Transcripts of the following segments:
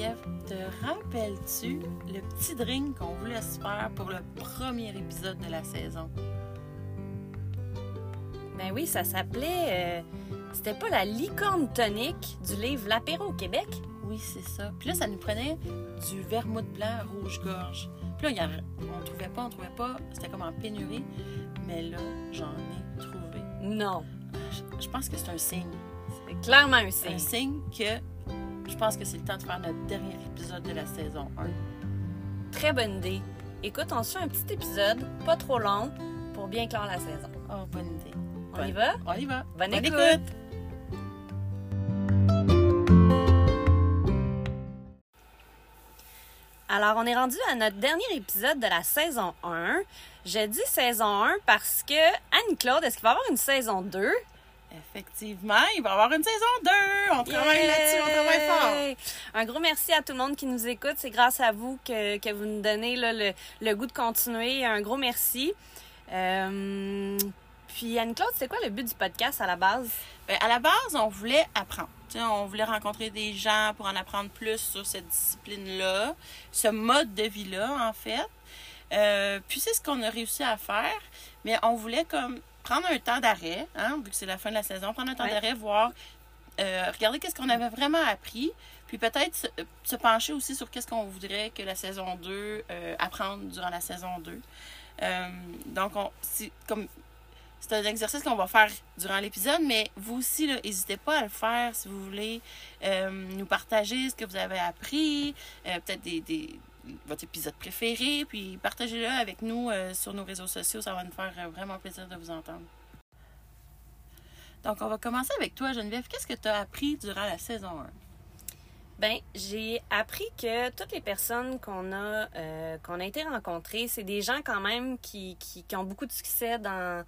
Geneviève, te rappelles-tu le petit drink qu'on voulait se faire pour le premier épisode de la saison? Ben oui, ça s'appelait. euh, C'était pas la licorne tonique du livre L'apéro au Québec? Oui, c'est ça. Puis là, ça nous prenait du vermouth blanc rouge-gorge. Puis là, on trouvait pas, on trouvait pas. C'était comme en pénurie. Mais là, j'en ai trouvé. Non. Je, je pense que c'est un signe. C'est clairement un C'est un signe. signe que pense que c'est le temps de faire notre dernier épisode de la saison 1. Très bonne idée. Écoute, on se fait un petit épisode, pas trop long, pour bien clore la saison. Oh, bonne idée. On Bonne- y va? On y va. Bonne, Bonne écoute. écoute. Alors, on est rendu à notre dernier épisode de la saison 1. Je dis saison 1 parce que, Anne-Claude, est-ce qu'il va y avoir une saison 2? Effectivement, il va y avoir une saison 2. On travaille là-dessus, on travaille fort. Un gros merci à tout le monde qui nous écoute. C'est grâce à vous que, que vous nous donnez là, le, le goût de continuer. Un gros merci. Euh, puis Anne-Claude, c'est quoi le but du podcast à la base? Ben, à la base, on voulait apprendre. On voulait rencontrer des gens pour en apprendre plus sur cette discipline-là, ce mode de vie-là, en fait. Euh, puis c'est ce qu'on a réussi à faire, mais on voulait comme prendre un temps d'arrêt, hein, vu que c'est la fin de la saison, prendre un temps Ouais. d'arrêt, voir, euh, regarder qu'est-ce qu'on avait vraiment appris, puis peut-être se, se pencher aussi sur qu'est-ce qu'on voudrait que la saison 2 euh, apprendre durant la saison 2. Euh, donc, on, c'est comme c'est un exercice qu'on va faire durant l'épisode, mais vous aussi, là, n'hésitez pas à le faire si vous voulez euh, nous partager ce que vous avez appris, peut-être des, des- votre épisode préféré, puis partagez-le avec nous euh, sur nos réseaux sociaux. Ça va nous faire euh, vraiment plaisir de vous entendre. Donc, on va commencer avec toi, Geneviève. Qu'est-ce que tu as appris durant la saison 1? Ben, j'ai appris que toutes les personnes qu'on a euh, qu'on a été rencontrées, c'est des gens quand même qui, qui, qui ont beaucoup de succès dans,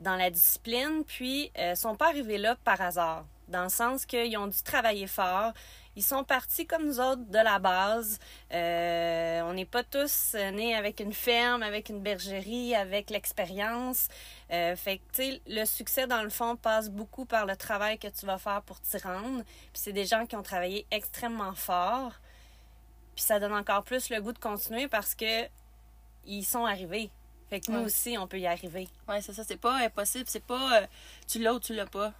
dans la discipline, puis euh, sont pas arrivés là par hasard, dans le sens qu'ils ont dû travailler fort. Ils sont partis comme nous autres de la base. Euh, on n'est pas tous nés avec une ferme, avec une bergerie, avec l'expérience. Euh, fait que, tu sais, le succès, dans le fond, passe beaucoup par le travail que tu vas faire pour t'y rendre. Puis c'est des gens qui ont travaillé extrêmement fort. Puis ça donne encore plus le goût de continuer parce que ils sont arrivés. Fait que nous Ouais. aussi, on peut y arriver. Oui, c'est ça. C'est pas impossible. C'est pas euh, tu l'as ou tu l'as pas.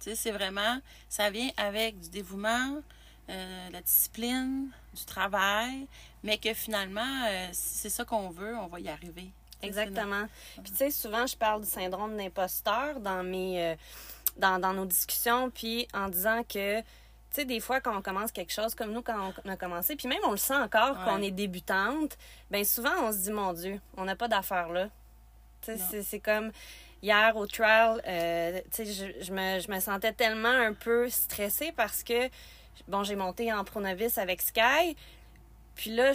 Tu sais, c'est vraiment, ça vient avec du dévouement, euh, la discipline, du travail, mais que finalement, euh, si c'est ça qu'on veut, on va y arriver. Exactement. Puis tu sais, souvent, je parle du syndrome d'imposteur dans mes euh, dans, dans nos discussions, puis en disant que tu sais, des fois, quand on commence quelque chose, comme nous, quand on a commencé, puis même on le sent encore Ouais. qu'on est débutante, ben souvent, on se dit, mon Dieu, on n'a pas d'affaires là. Tu sais, c'est comme hier au trial, euh, je, je me, je me sentais tellement un peu stressée parce que, bon, j'ai monté en pro novice avec Sky, puis là,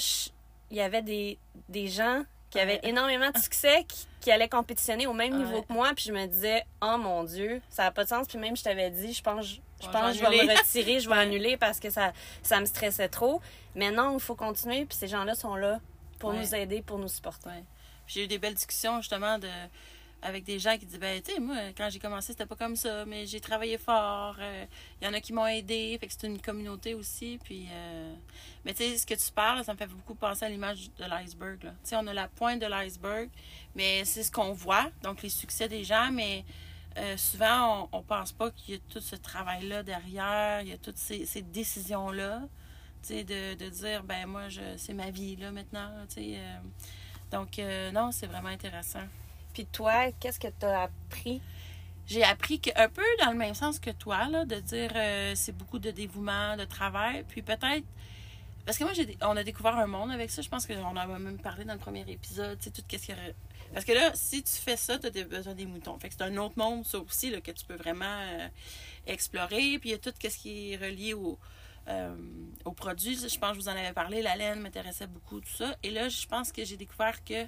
il y avait des, des gens qui avaient Ouais. énormément de succès, qui, qui allaient compétitionner au même Ouais. niveau que moi, puis je me disais, oh mon Dieu, ça n'a pas de sens, puis même je t'avais dit, je pense, je pense que je vais me retirer, je vais annuler parce que ça, ça me stressait trop. Mais non, il faut continuer, puis ces gens-là sont là pour Ouais. nous aider, pour nous supporter. J'ai eu des belles discussions justement de avec des gens qui disaient ben tu sais moi quand j'ai commencé c'était pas comme ça mais j'ai travaillé fort euh, il y en a qui m'ont aidé fait que c'est une communauté aussi puis euh, mais tu sais ce que tu parles ça me fait beaucoup penser à l'image de l'iceberg tu sais on a la pointe de l'iceberg mais c'est ce qu'on voit donc les succès des gens mais euh, souvent on, on pense pas qu'il y a tout ce travail là derrière il y a toutes ces, ces décisions là tu sais de, de dire ben moi je c'est ma vie là maintenant tu sais donc non c'est vraiment intéressant Puis toi, qu'est-ce que tu as appris? j'ai appris que, un peu dans le même sens que toi, là, de dire euh, c'est beaucoup de dévouement, de travail. Puis peut-être. Parce que moi, on a découvert un monde avec ça. Je pense qu'on en a même parlé dans le premier épisode. Qu'est-ce Parce que là, si tu fais ça, tu as besoin des moutons. Fait que c'est un autre monde, ça aussi, que tu peux vraiment euh, explorer. Puis il y a tout ce qui est relié au, euh, aux produits. Je pense que je vous en avais parlé. La laine m'intéressait beaucoup, tout ça. Et là, je pense que j'ai découvert que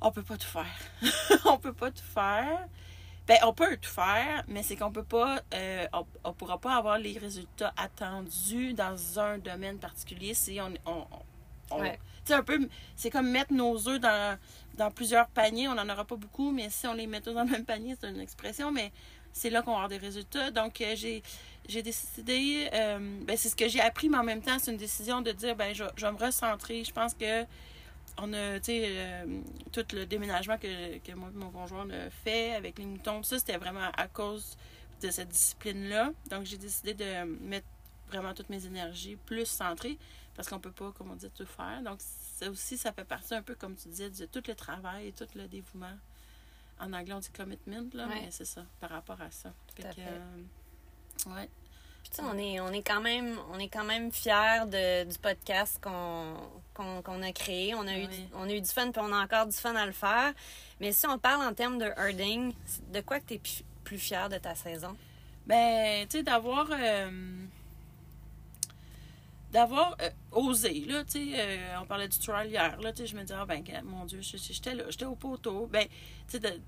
on peut pas tout faire. on peut pas tout faire. Ben, on peut tout faire, mais c'est qu'on peut pas, euh, on, on pourra pas avoir les résultats attendus dans un domaine particulier si on, on, Ouais. un peu, c'est comme mettre nos œufs dans, dans plusieurs paniers. On n'en aura pas beaucoup, mais si on les met tous dans le même panier, c'est une expression, mais c'est là qu'on va avoir des résultats. Donc, euh, j'ai, j'ai décidé, euh, ben, c'est ce que j'ai appris, mais en même temps, c'est une décision de dire, ben, je, je vais me recentrer. Je pense que on a, tu sais, euh, tout le déménagement que, que moi et mon conjoint on a fait avec les moutons, ça, c'était vraiment à cause de cette discipline-là. Donc, j'ai décidé de mettre vraiment toutes mes énergies plus centrées parce qu'on peut pas, comme on dit, tout faire. Donc, ça aussi, ça fait partie un peu, comme tu disais, de tout le travail et tout le dévouement. En anglais, on dit commitment, là, Ouais. mais c'est ça, par rapport à ça. Fait que, euh, ouais. Puis, on est, on est quand même, on est quand même fiers de, du podcast qu'on qu'on a créé. On a, eu, Oui. on a eu du fun, puis on a encore du fun à le faire. Mais si on parle en termes de herding, de quoi que tu es plus fier de ta saison? Ben, tu sais, d'avoir. euh, d'avoir euh, osé, là, tu sais, euh, on parlait du trial hier, là, tu sais, je me disais, ah ben, mon Dieu, j'étais là, j'étais au poteau, ben, tu sais,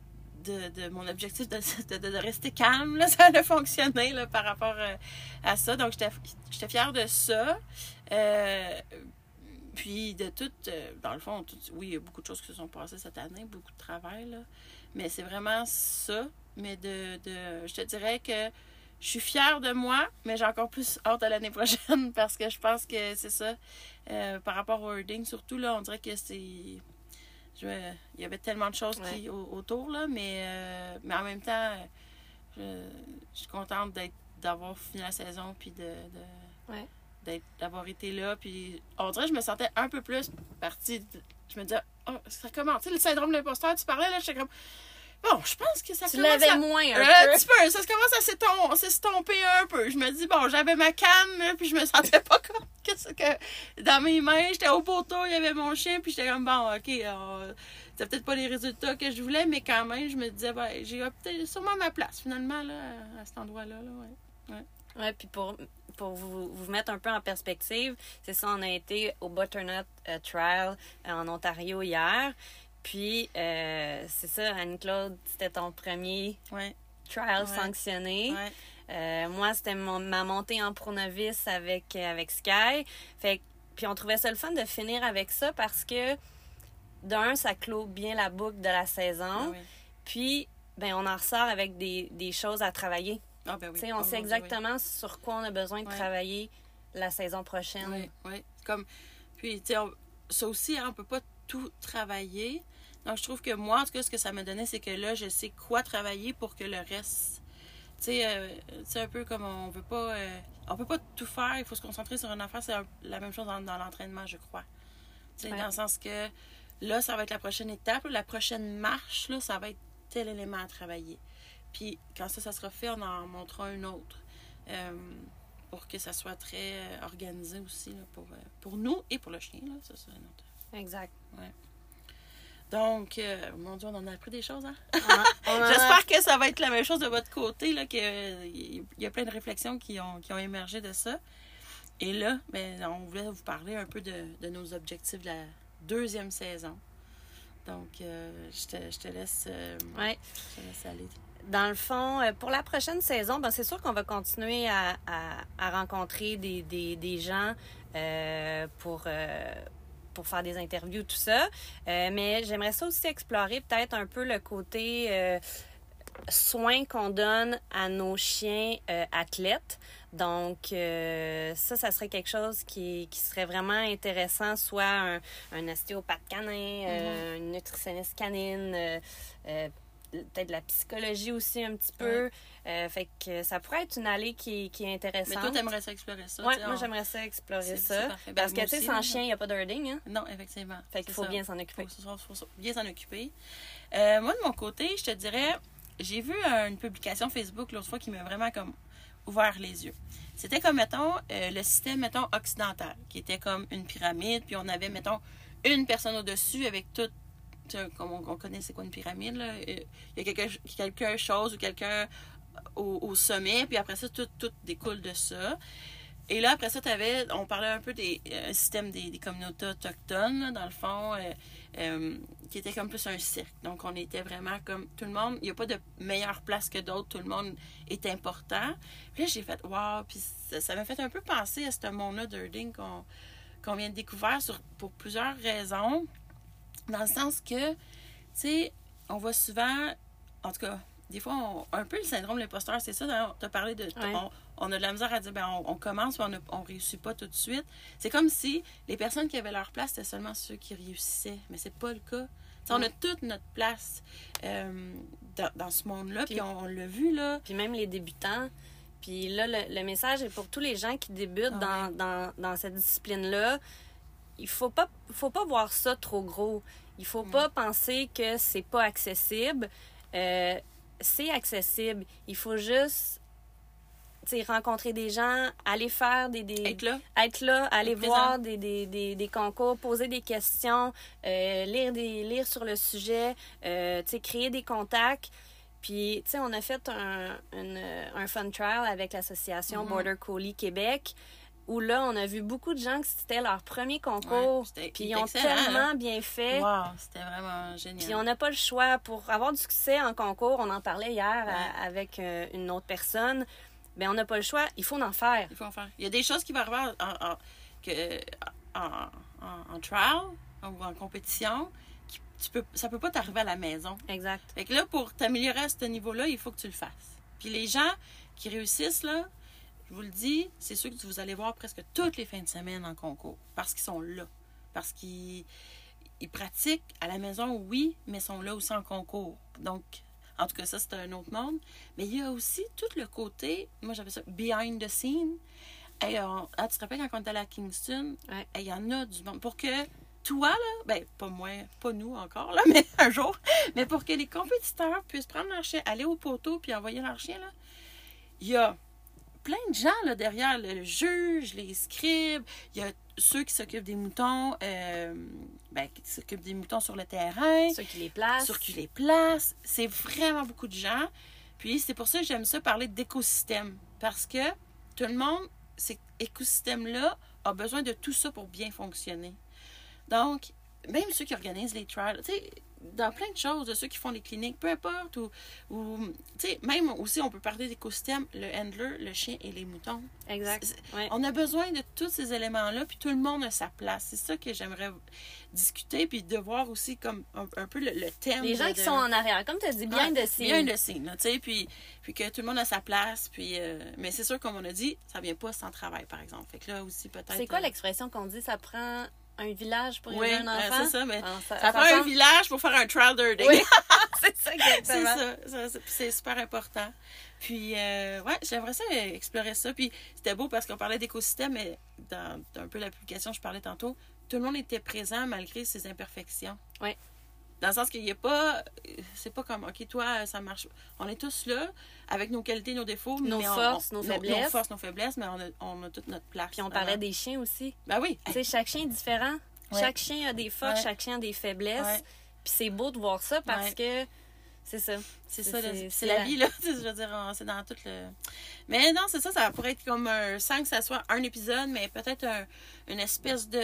de, mon objectif de, de, rester calme, là, ça a fonctionné, par rapport euh, à ça, donc j'étais fière de ça, Euh, puis de tout, euh, dans le fond, oui, il y a beaucoup de choses qui se sont passées cette année, beaucoup de travail, là, mais c'est vraiment ça, mais de, je te dirais que je suis fière de moi, mais j'ai encore plus hâte à l'année prochaine parce que je pense que c'est ça. Par rapport au wording, surtout, là, on dirait que c'est. Il y avait tellement de choses qui, au- autour, là, mais, euh, mais en même temps, je, je suis contente d'être d'avoir fini la saison puis de, de- Ouais. d'être d'avoir été là. Puis on dirait que je me sentais un peu plus partie. de- je me disais, oh, ça commence. Tu sais, le syndrome de l'imposteur, tu parlais, là, j'étais comme. Bon, je pense que ça Tu commence l'avais à- moins un un peu. petit peu, ça commence à s'estom- s'estomper un peu. Je me dis, bon, j'avais ma canne, puis je me sentais pas comme que, dans mes mains, j'étais au poteau, il y avait mon chien, puis j'étais comme, bon, ok, euh, c'est peut-être pas les résultats que je voulais, mais quand même, je me disais, ben, j'ai peut-être sûrement ma place, finalement, là, à cet endroit-là, là, ouais. Ouais, puis pour, pour vous, vous mettre un peu en perspective, c'est ça, on a été au Butternut euh, Trial euh, en Ontario hier. Puis, euh, c'est ça, Anne-Claude, c'était ton premier Ouais, trial Ouais. sanctionné. ouais. Euh, moi, c'était mon- ma montée en pro novice avec, euh, avec Sky. Fait puis on trouvait ça le fun de finir avec ça parce que, d'un, ça clôt bien la boucle de la saison. Ah oui. Puis, ben, on en ressort avec des, des choses à travailler. Ah, ben oui. On Oh, sait oui. exactement sur quoi on a besoin de travailler la saison prochaine. Oui, oui. Comme, puis, tu sais, on- ça aussi, hein, on peut pas tout travailler. Donc, je trouve que moi, en tout cas, ce que ça m'a donné, c'est que là, je sais quoi travailler pour que le reste. Tu sais, euh, c'est un peu comme on veut pas. euh, on peut pas tout faire, il faut se concentrer sur une affaire. C'est la même chose dans, dans l'entraînement, je crois. Tu sais, Ouais. dans le sens que là, ça va être la prochaine étape. La prochaine marche, là, ça va être tel élément à travailler. Puis, quand ça, ça sera fait, on en montrera un autre. Euh, pour que ça soit très euh, organisé aussi là, pour, pour nous et pour le chien. Là, ça, c'est un autre. Exact. Donc, euh, mon Dieu, on en a appris des choses. Hein? J'espère que ça va être la même chose de votre côté, là, qu'il y a plein de réflexions qui ont, qui ont émergé de ça. Et là, ben, on voulait vous parler un peu de, de nos objectifs de la deuxième saison. Donc, euh, je, te, je te laisse, euh, Ouais. je te laisse aller. Dans le fond, euh, pour la prochaine saison, ben, c'est sûr qu'on va continuer à, à- à rencontrer des, des, des gens pour, pour faire des interviews, tout ça. Euh, mais j'aimerais ça aussi explorer peut-être un peu le côté euh, soin qu'on donne à nos chiens euh, athlètes. Donc, euh, ça, ça serait quelque chose qui, qui serait vraiment intéressant, soit un, un ostéopathe canin, euh, une nutritionniste canine, euh, peut-être de la psychologie aussi un petit peu. Euh, fait que ça pourrait être une allée qui, qui est Mais intéressante. toi, t'aimerais ça explorer ça? Ouais, moi on- j'aimerais ça explorer ça. Ben, Parce que tu sais, sans là. chien, il n'y a pas de herding, hein? Non, effectivement. Fait qu'il faut ça. bien s'en occuper. Faut, faut- faut bien s'en occuper. Euh, moi, de mon côté, je te dirais, j'ai vu une publication Facebook l'autre fois qui m'a vraiment comme ouvert les yeux. C'était comme, mettons, euh, le système, mettons, occidental, qui était comme une pyramide, puis on avait, mettons, une personne au-dessus avec tout, tu sais, comme on, on connaît c'est quoi une pyramide, Il y a quelque, quelque chose ou quelqu'un au, sommet, puis après ça, tout, tout découle de ça. Et là, après ça, on parlait un peu des euh, systèmes des, des communautés autochtones, là, dans le fond, euh, euh, qui était comme plus un cirque. Donc, on était vraiment comme tout le monde, il n'y a pas de meilleure place que d'autres, tout le monde est important. Puis là, j'ai fait, wow, puis ça m'a fait un peu penser à ce monde-là d'Erding qu'on qu'on vient de découvrir sur, pour plusieurs raisons. Dans le sens que, tu sais, on voit souvent, en tout cas, des fois, on- un peu le syndrome de l'imposteur, c'est ça, tu as parlé de. Ouais. On, on a de la misère à dire, ben, on, on commence, puis on ne réussit pas tout de suite. C'est comme si les personnes qui avaient leur place, c'était seulement ceux qui réussissaient, mais c'est pas le cas. On a toute notre place euh, dans, dans ce monde-là, puis on l'a vu, là. Puis même les débutants. Puis là, le, le message est pour tous les gens qui débutent Ah dans, dans, dans cette discipline-là. Il faut pas, faut pas voir ça trop gros. Il faut pas penser que c'est pas accessible. Euh, c'est accessible. Il faut juste rencontrer des gens, aller faire des, des, Être là. être là, aller Être voir des, des, des, des concours, poser des questions, euh, lire, des, lire sur le sujet, euh, créer des contacts. Puis, tu sais, on a fait un, une- un fun trial avec l'association Mhm. Border Collie Québec, où là, on a vu beaucoup de gens que c'était leur premier concours. Ouais, puis il ils ont excellent, tellement hein? bien fait. Wow, c'était vraiment génial. Puis on n'a pas le choix. Pour avoir du succès en concours, on en parlait hier à- Ouais. avec euh, une autre personne, ben on n'a pas le choix. Il faut en faire. Il faut en faire. Il y a des choses qui vont arriver en, en- que, en, en, en trial ou en compétition qui tu peux, ça peut pas t'arriver à la maison. Exact. Fait que là, pour t'améliorer à ce niveau-là, il faut que tu le fasses. Puis les gens qui réussissent, là, je vous le dis, c'est ceux que vous allez voir presque toutes les fins de semaine en concours. Parce qu'ils sont là. Parce qu'ils ils pratiquent à la maison, oui, mais sont là aussi en concours. Donc, en tout cas, ça, c'est un autre monde. Mais il y a aussi tout le côté, moi j'appelle ça behind the scene. Hey, on- ah, tu te rappelles quand on était allé à Kingston? Ouais. Hey, Il y en a du monde. Pour que toi, là, ben, pas moi, pas nous encore, là, mais un jour, mais pour que les compétiteurs puissent prendre leur chien, aller au poteau puis envoyer leur chien, là, il y a plein de gens là, derrière le juge, les scribes, il y a ceux qui s'occupent des moutons, euh, ben, qui s'occupent des moutons sur le terrain, Ceux qui les placent. sur qui les place. C'est vraiment beaucoup de gens. Puis c'est pour ça que j'aime ça parler d'écosystème. Parce que tout le monde, cet écosystème-là, a besoin de tout ça pour bien fonctionner. Donc, même ceux qui organisent les trials, tu sais, dans plein de choses, de ceux qui font les cliniques, peu importe, ou, ou tu sais, même aussi, on peut parler d'écosystème, le handler, le chien et les moutons. Exact. Ouais. On a besoin de tous ces éléments-là, puis tout le monde a sa place. C'est ça que j'aimerais discuter, puis de voir aussi comme un, un peu le, le thème. Les gens de- qui de- sont en arrière, comme tu as dit, bien Ouais, de scene. Bien de là, tu sais, puis, puis que tout le monde a sa place, puis... euh, mais c'est sûr, comme on a dit, ça vient pas sans travail, par exemple. Fait que là aussi, peut-être... C'est quoi euh, l'expression qu'on dit? Ça prend un village pour Oui, élever un enfant? c'est ça, mais Ah, ça, ça prend un village pour faire un trial. Oui, c'est ça, c'est exactement. ça, super important. Puis, euh, ouais, j'aimerais ça explorer ça. Puis, c'était beau parce qu'on parlait d'écosystème, mais dans, dans un peu la publication, je parlais tantôt, tout le monde était présent malgré ses imperfections. Ouais. Dans le sens qu'il n'y a pas. C'est pas comme, OK, toi, ça marche. On est tous là, avec nos qualités, nos défauts. Nos mais on- forces, on- nos Nos faiblesses. forces, nos faiblesses, mais on a, on a toute notre place. Puis on parlait des chiens aussi. Ben oui. Tu sais, chaque chien est différent. Ouais. Chaque chien a des forces, Ouais. chaque chien a des faiblesses. Ouais. Puis c'est beau de voir ça parce que c'est ça. C'est ça, c'est- la la- vie, là. Je veux dire, c'est dans tout le. Mais non, c'est ça, ça pourrait être comme un. Sans que ça soit un épisode, mais peut-être un- une espèce de,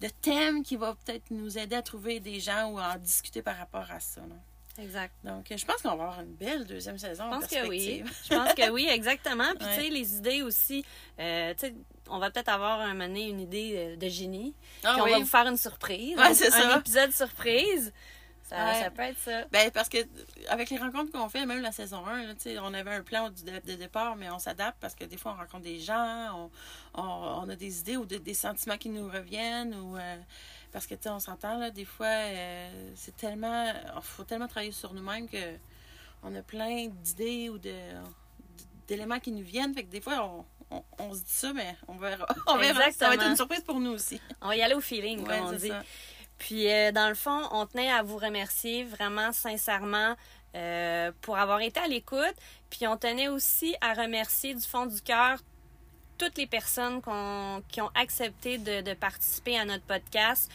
de thème qui va peut-être nous aider à trouver des gens ou à en discuter par rapport à ça. là. Exact. Donc, je pense qu'on va avoir une belle deuxième saison. Je en pense que oui. Je pense que oui, exactement. Puis, Ouais. tu sais, les idées aussi. euh, tu sais, on va peut-être avoir un moment donné une idée de, de génie. Ah Puis on oui. va vous faire une surprise. Ouais, un, c'est un ça. épisode surprise. Ça, Ouais. ça peut être ça. Ben, parce que avec les rencontres qu'on fait, même la saison 1, là, on avait un plan de, de départ, mais on s'adapte parce que des fois, on rencontre des gens, on, on, on a des idées ou de- des sentiments qui nous reviennent. ou euh, Parce que, tu sais, on s'entend, là, des fois, euh, c'est tellement... Il faut tellement travailler sur nous-mêmes que on a plein d'idées ou de d'éléments qui nous viennent. Fait que des fois, on, on, on se dit ça, mais on verra. On verra. Ça va être une surprise pour nous aussi. On va y aller au feeling, Ouais, comme on dit. ça. Puis, euh, dans le fond, on tenait à vous remercier vraiment sincèrement euh, pour avoir été à l'écoute. Puis, on tenait aussi à remercier du fond du cœur toutes les personnes qu'on- qui ont accepté de, de participer à notre podcast,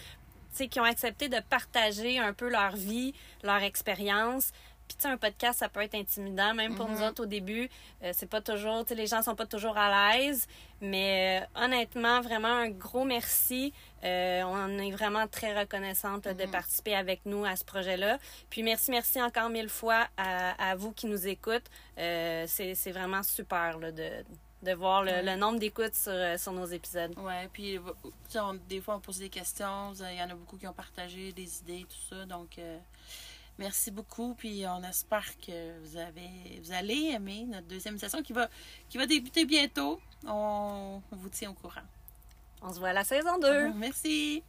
qui ont accepté de partager un peu leur vie, leur expérience. Puis, tu sais, un podcast, ça peut être intimidant, même pour nous autres au début. Euh, c'est pas toujours, tu sais, les gens sont pas toujours à l'aise. Mais euh, honnêtement, vraiment un gros merci. Euh, on est vraiment très reconnaissante là, de Mhm. participer avec nous à ce projet-là. Puis merci, merci encore mille fois à, à vous qui nous écoutez. Euh, c'est vraiment super là, de, de voir le, nombre d'écoutes sur, euh, sur nos épisodes. Ouais, puis on- des fois, on pose des questions. Il y en a beaucoup qui ont partagé des idées, tout ça. Donc, euh, merci beaucoup. Puis, on espère que vous, avez, vous allez aimer notre deuxième session qui va, qui va débuter bientôt. On vous tient au courant. On se voit à la saison 2. Merci.